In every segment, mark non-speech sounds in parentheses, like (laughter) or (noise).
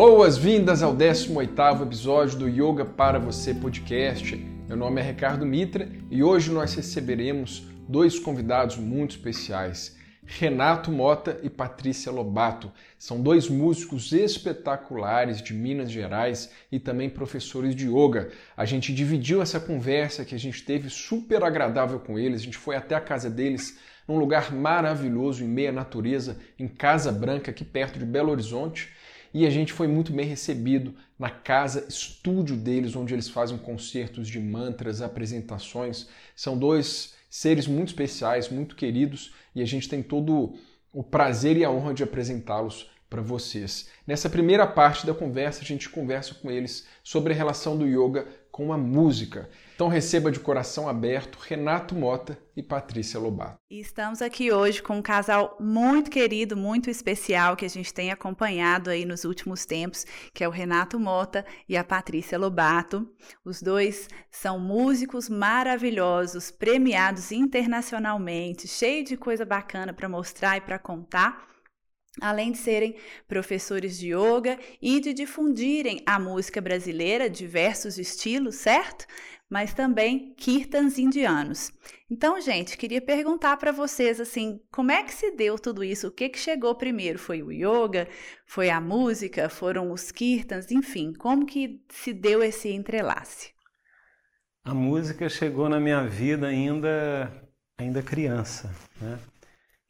Boas-vindas ao 18º episódio do Yoga para Você podcast. Meu nome é Ricardo Mitra e hoje nós receberemos dois convidados muito especiais. Renato Mota e Patrícia Lobato. São dois músicos espetaculares de Minas Gerais e também professores de yoga. A gente dividiu essa conversa que a gente teve super agradável com eles. A gente foi até a casa deles, num lugar maravilhoso em meia natureza, em Casa Branca, aqui perto de Belo Horizonte e a gente foi muito bem recebido na casa estúdio deles, onde eles fazem concertos de mantras, apresentações. São dois seres muito especiais, muito queridos e a gente tem todo o prazer e a honra de apresentá-los para vocês. Nessa primeira parte da conversa, a gente conversa com eles sobre a relação do yoga com a música. Então receba de coração aberto Renato Mota e Patrícia Lobato. Estamos aqui hoje com um casal muito querido, muito especial que a gente tem acompanhado aí nos últimos tempos, que é o Renato Mota e a Patrícia Lobato. Os dois são músicos maravilhosos, premiados internacionalmente, cheio de coisa bacana para mostrar e para contar além de serem professores de yoga e de difundirem a música brasileira, diversos estilos, certo? Mas também kirtans indianos. Então, gente, queria perguntar para vocês assim, como é que se deu tudo isso? O que que chegou primeiro? Foi o yoga? Foi a música? Foram os kirtans? Enfim, como que se deu esse entrelace? A música chegou na minha vida ainda ainda criança, né?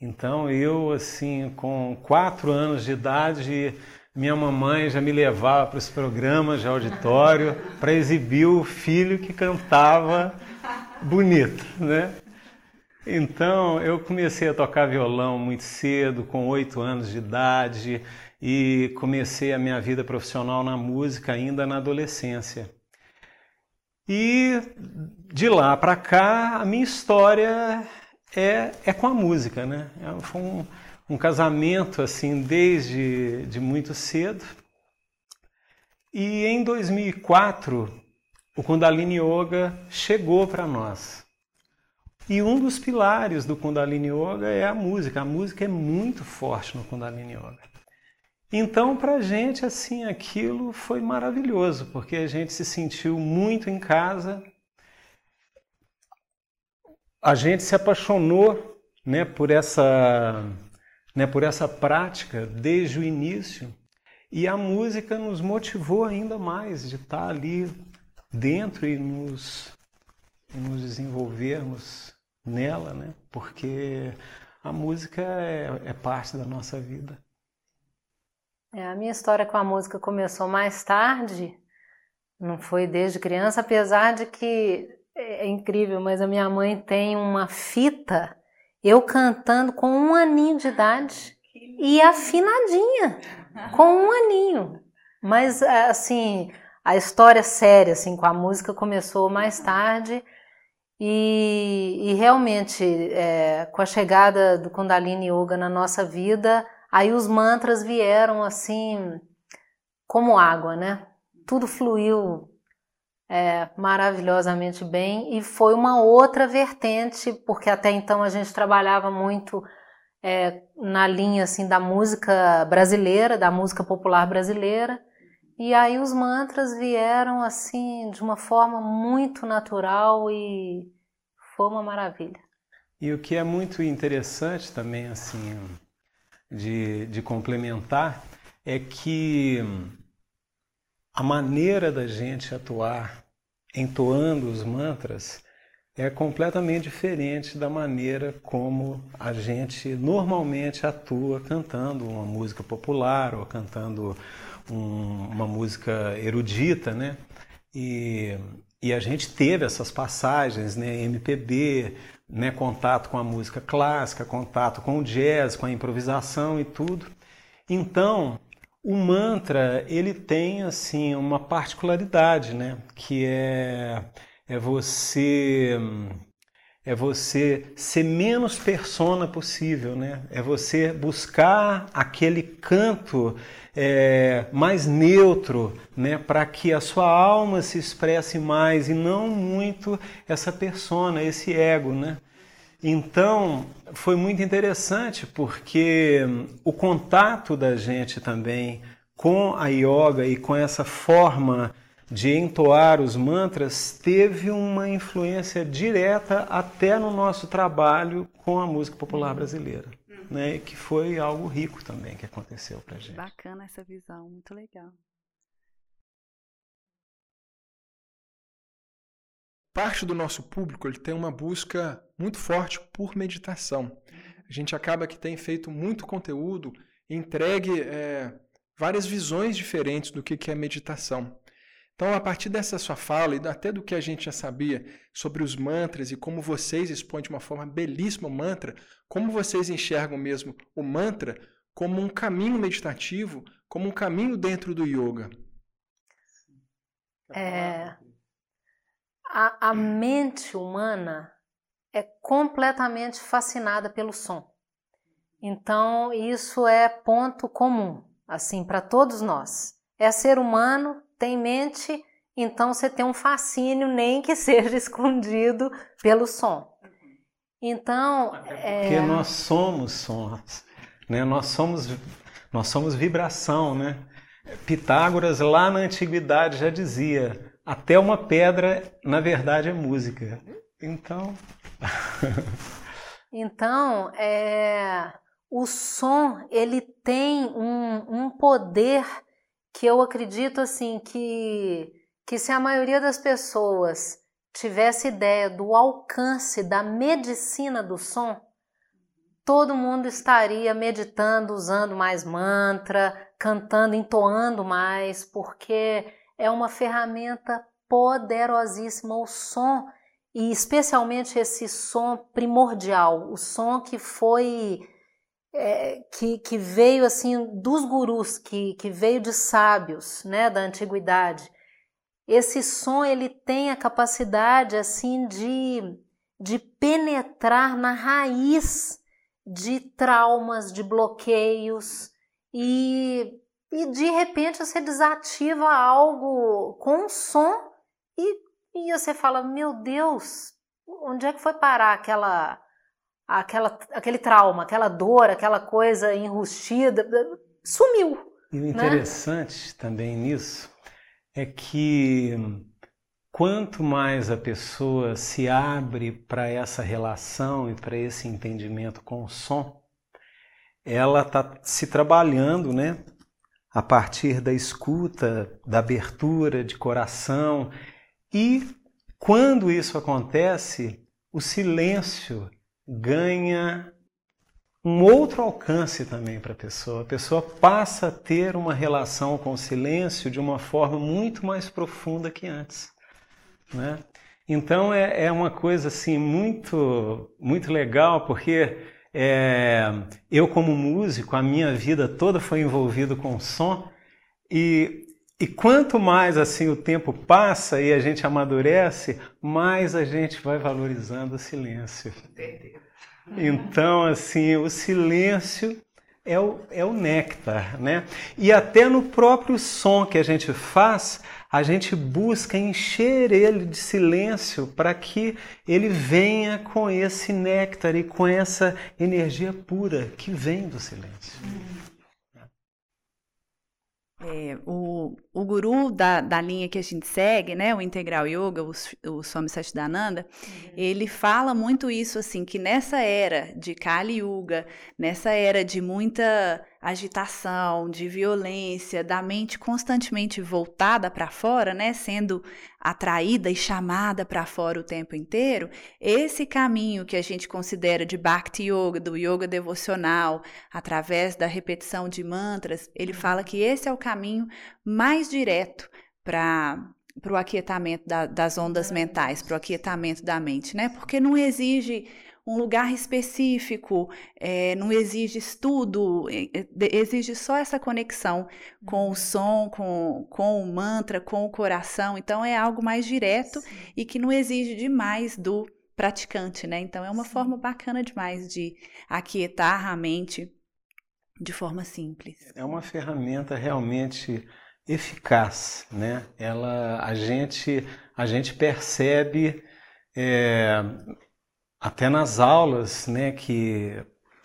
Então eu, assim, com quatro anos de idade, minha mamãe já me levava para os programas de auditório (laughs) para exibir o filho que cantava bonito, né? Então eu comecei a tocar violão muito cedo, com oito anos de idade, e comecei a minha vida profissional na música ainda na adolescência. E de lá para cá, a minha história é, é com a música, né? É, foi um, um casamento assim desde de muito cedo. E em 2004 o Kundalini Yoga chegou para nós. E um dos pilares do Kundalini Yoga é a música. A música é muito forte no Kundalini Yoga. Então, para a gente, assim, aquilo foi maravilhoso, porque a gente se sentiu muito em casa, a gente se apaixonou né, por, essa, né, por essa prática desde o início e a música nos motivou ainda mais de estar ali dentro e nos, nos desenvolvermos nela, né? porque a música é, é parte da nossa vida. É, a minha história com a música começou mais tarde, não foi desde criança, apesar de que é, é incrível, mas a minha mãe tem uma fita, eu cantando com um aninho de idade e afinadinha, com um aninho. Mas, é, assim, a história séria, assim, com a música começou mais tarde e, e realmente, é, com a chegada do Kundalini Yoga na nossa vida, aí os mantras vieram, assim, como água, né? Tudo fluiu é, maravilhosamente bem e foi uma outra vertente, porque até então a gente trabalhava muito é, na linha assim da música brasileira, da música popular brasileira, e aí os mantras vieram assim de uma forma muito natural e foi uma maravilha. E o que é muito interessante também assim de, de complementar é que a maneira da gente atuar entoando os mantras é completamente diferente da maneira como a gente normalmente atua cantando uma música popular ou cantando um, uma música erudita, né? E, e a gente teve essas passagens, né? MPB, né? Contato com a música clássica, contato com o jazz, com a improvisação e tudo. Então, o mantra, ele tem assim uma particularidade, né, que é é você é você ser menos persona possível, né? É você buscar aquele canto é, mais neutro, né? Para que a sua alma se expresse mais e não muito essa persona, esse ego, né? Então, foi muito interessante porque o contato da gente também com a yoga e com essa forma de entoar os mantras teve uma influência direta até no nosso trabalho com a música popular brasileira, uhum. né? Que foi algo rico também que aconteceu para gente. Bacana essa visão, muito legal. Parte do nosso público ele tem uma busca muito forte por meditação. A gente acaba que tem feito muito conteúdo, entregue é, várias visões diferentes do que, que é meditação. Então, a partir dessa sua fala e até do que a gente já sabia sobre os mantras e como vocês expõem de uma forma belíssima o mantra, como vocês enxergam mesmo o mantra como um caminho meditativo, como um caminho dentro do yoga? É, a, a mente humana é completamente fascinada pelo som. Então, isso é ponto comum, assim, para todos nós. É ser humano tem mente, então você tem um fascínio, nem que (laughs) seja escondido pelo som. Então, porque é... nós somos sons, né? Nós somos nós somos vibração, né? Pitágoras lá na antiguidade já dizia: até uma pedra, na verdade, é música. Então, (laughs) então é, o som ele tem um, um poder que eu acredito assim que que se a maioria das pessoas tivesse ideia do alcance da medicina do som, todo mundo estaria meditando, usando mais mantra, cantando, entoando mais, porque é uma ferramenta poderosíssima o som e especialmente esse som primordial, o som que foi é, que, que veio assim dos gurus, que, que veio de sábios né, da antiguidade. Esse som ele tem a capacidade assim de, de penetrar na raiz de traumas, de bloqueios e, e de repente você desativa algo com um som e, e você fala, meu Deus, onde é que foi parar aquela aquela, aquele trauma, aquela dor, aquela coisa enrustida, sumiu. E o né? interessante né? também nisso é que quanto mais a pessoa se abre para essa relação e para esse entendimento com o som, ela está se trabalhando, né? A partir da escuta, da abertura de coração. E quando isso acontece, o silêncio ganha um outro alcance também para a pessoa. A pessoa passa a ter uma relação com o silêncio de uma forma muito mais profunda que antes. Né? Então é, é uma coisa assim muito, muito legal, porque é, eu como músico, a minha vida toda foi envolvida com som e e quanto mais assim o tempo passa e a gente amadurece, mais a gente vai valorizando o silêncio. Então, assim, o silêncio é o, é o néctar, né? E até no próprio som que a gente faz, a gente busca encher ele de silêncio para que ele venha com esse néctar e com essa energia pura que vem do silêncio. É, o, o guru da, da linha que a gente segue, né, o Integral Yoga, o, o Swami Satchidananda, uhum. ele fala muito isso, assim, que nessa era de Kali Yuga, nessa era de muita agitação, de violência, da mente constantemente voltada para fora, né, sendo atraída e chamada para fora o tempo inteiro, esse caminho que a gente considera de Bhakti Yoga, do yoga devocional, através da repetição de mantras, ele fala que esse é o caminho mais direto para para o aquietamento da, das ondas mentais, para o aquietamento da mente, né? Porque não exige um lugar específico, é, não exige estudo, exige só essa conexão com o uhum. som, com, com o mantra, com o coração. Então é algo mais direto Sim. e que não exige demais do praticante, né? Então é uma Sim. forma bacana demais de aquietar a mente de forma simples. É uma ferramenta realmente eficaz, né? Ela, a gente, a gente percebe é, até nas aulas né, que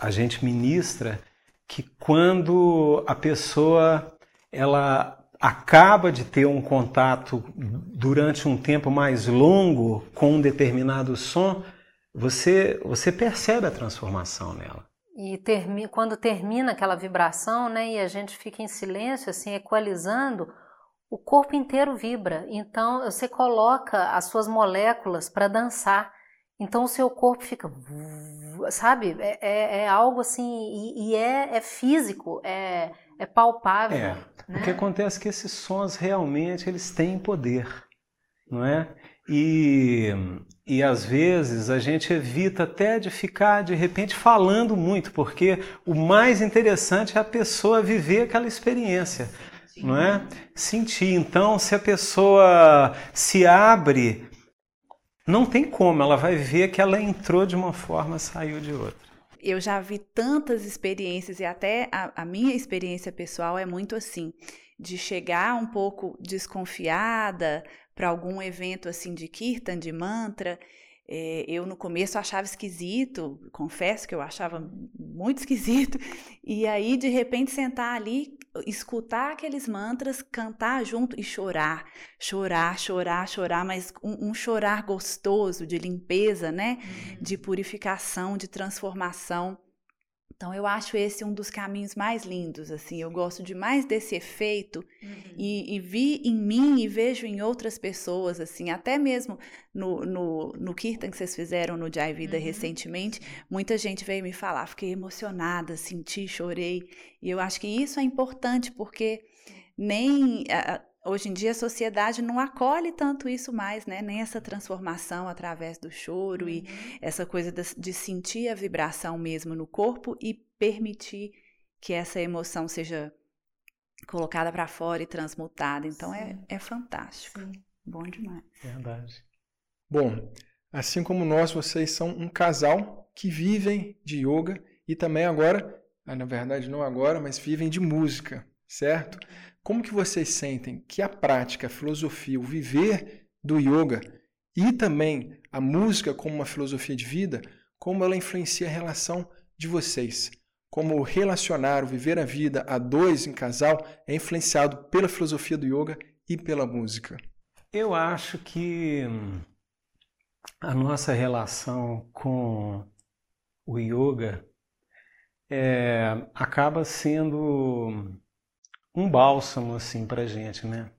a gente ministra, que quando a pessoa ela acaba de ter um contato durante um tempo mais longo com um determinado som, você, você percebe a transformação nela. E termi quando termina aquela vibração, né, e a gente fica em silêncio, assim, equalizando, o corpo inteiro vibra. Então você coloca as suas moléculas para dançar. Então o seu corpo fica, sabe? É, é, é algo assim, e, e é, é, físico, é, é palpável. É. Né? O que acontece é que esses sons realmente eles têm poder, não é? E, e às vezes a gente evita até de ficar de repente falando muito, porque o mais interessante é a pessoa viver aquela experiência, Sim. não é? Sentir. Então, se a pessoa se abre não tem como, ela vai ver que ela entrou de uma forma, saiu de outra. Eu já vi tantas experiências e até a, a minha experiência pessoal é muito assim, de chegar um pouco desconfiada para algum evento assim de kirtan, de mantra, é, eu no começo achava esquisito, confesso que eu achava muito (laughs) esquisito, e aí de repente sentar ali, escutar aqueles mantras, cantar junto e chorar, chorar, chorar, chorar, mas um, um chorar gostoso de limpeza, né? Uhum. De purificação, de transformação. Então eu acho esse um dos caminhos mais lindos, assim, eu gosto demais desse efeito uhum. e, e, vi em mim e vejo em outras pessoas, assim, até mesmo no, no, no Kirtan que vocês fizeram no Jai Vida uhum. recentemente, muita gente veio me falar, fiquei emocionada, senti, chorei, e eu acho que isso é importante porque nem hoje em dia a sociedade não acolhe tanto isso mais, né? Nem essa transformação através do choro uhum. e essa coisa de, de, sentir a vibração mesmo no corpo e permitir que essa emoção seja colocada para fora e transmutada. Então é, é fantástico. Sim. Bom demais. Verdade. Bom, assim como nós, vocês são um casal que vivem de yoga e também agora, ah, na verdade não agora, mas vivem de música, certo? Como que vocês sentem que a prática, a filosofia, o viver do yoga e também a música como uma filosofia de vida, como ela influencia a relação de vocês? Como relacionar o viver a vida a dois em casal é influenciado pela filosofia do yoga e pela música? Eu acho que a nossa relação com o yoga é, acaba sendo um bálsamo assim para gente, né?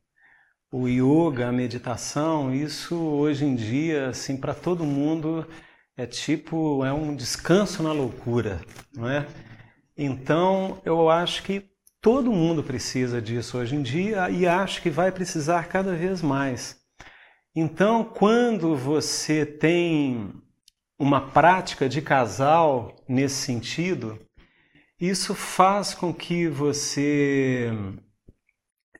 O yoga, a meditação, isso hoje em dia, assim, para todo mundo é tipo é um descanso na loucura, não é? Então eu acho que todo mundo precisa disso hoje em dia e acho que vai precisar cada vez mais. Então, quando você tem uma prática de casal nesse sentido, isso faz com que você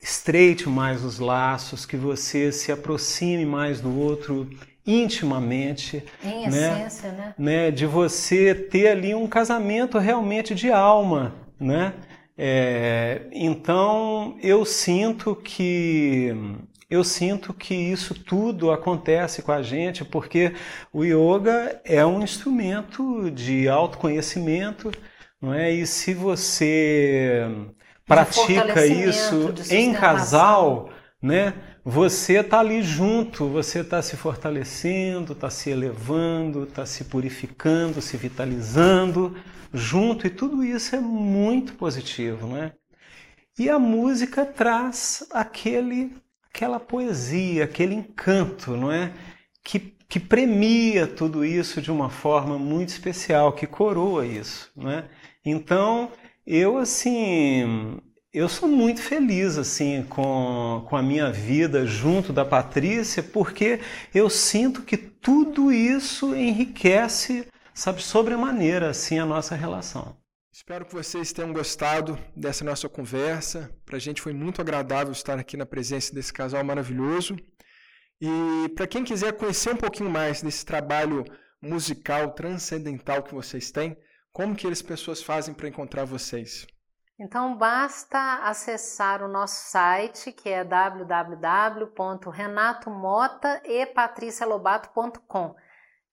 estreite mais os laços, que você se aproxime mais do outro intimamente, em né? essência, né? né? De você ter ali um casamento realmente de alma, né? É, então eu sinto que eu sinto que isso tudo acontece com a gente porque o yoga é um instrumento de autoconhecimento não é? E se você pratica isso em casal, né? Você está ali junto, você está se fortalecendo, está se elevando, está se purificando, se vitalizando junto e tudo isso é muito positivo, né? E a música traz aquele, aquela poesia, aquele encanto, não é? Que, que premia tudo isso de uma forma muito especial, que coroa isso, não é? Então, eu assim, eu sou muito feliz assim com, com a minha vida junto da Patrícia, porque eu sinto que tudo isso enriquece, sabe, sobremaneira assim a nossa relação. Espero que vocês tenham gostado dessa nossa conversa. Para a gente foi muito agradável estar aqui na presença desse casal maravilhoso. E para quem quiser conhecer um pouquinho mais desse trabalho musical transcendental que vocês têm, como que as pessoas fazem para encontrar vocês? Então basta acessar o nosso site que é www.renatomota e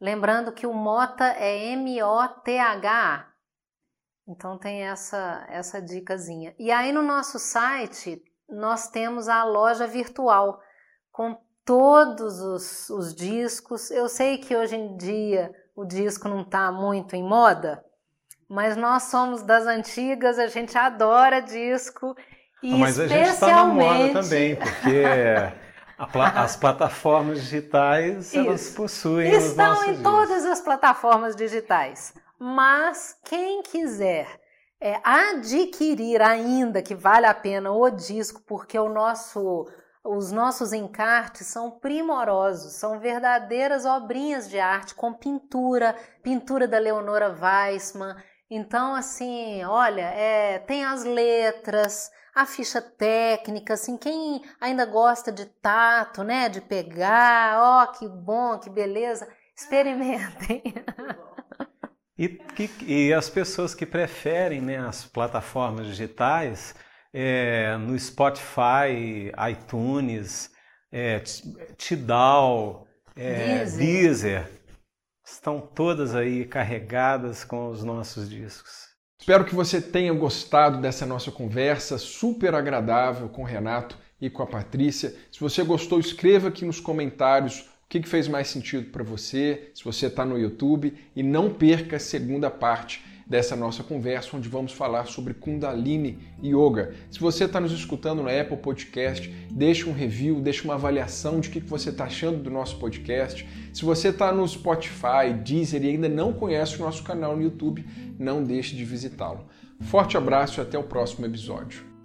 Lembrando que o Mota é M-O-T-H-A. Então tem essa essa dicasinha. E aí no nosso site nós temos a loja virtual com todos os, os discos. Eu sei que hoje em dia o disco não está muito em moda, mas nós somos das antigas, a gente adora disco. E ah, mas a gente está na moda também, porque as plataformas digitais Isso. elas possuem. Estão em todas as plataformas digitais. Mas quem quiser é, adquirir ainda que vale a pena o disco, porque o nosso, os nossos encartes são primorosos, são verdadeiras obrinhas de arte com pintura, pintura da Leonora Weissman. Então, assim, olha, é, tem as letras, a ficha técnica, assim, quem ainda gosta de tato, né, de pegar, ó, oh, que bom, que beleza, experimentem. E, e as pessoas que preferem né, as plataformas digitais, é, no Spotify, iTunes, é, Tidal, é, Deezer. Deezer, estão todas aí carregadas com os nossos discos. Espero que você tenha gostado dessa nossa conversa super agradável com o Renato e com a Patrícia. Se você gostou, escreva aqui nos comentários o que, fez mais sentido para você, se você está no YouTube, e não perca a segunda parte dessa nossa conversa, onde vamos falar sobre Kundalini Yoga. Se você está nos escutando no Apple Podcast, deixe um review, deixe uma avaliação de o que você está achando do nosso podcast. Se você está no Spotify, Deezer e ainda não conhece o nosso canal no YouTube, não deixe de visitá-lo. Forte abraço e até o próximo episódio.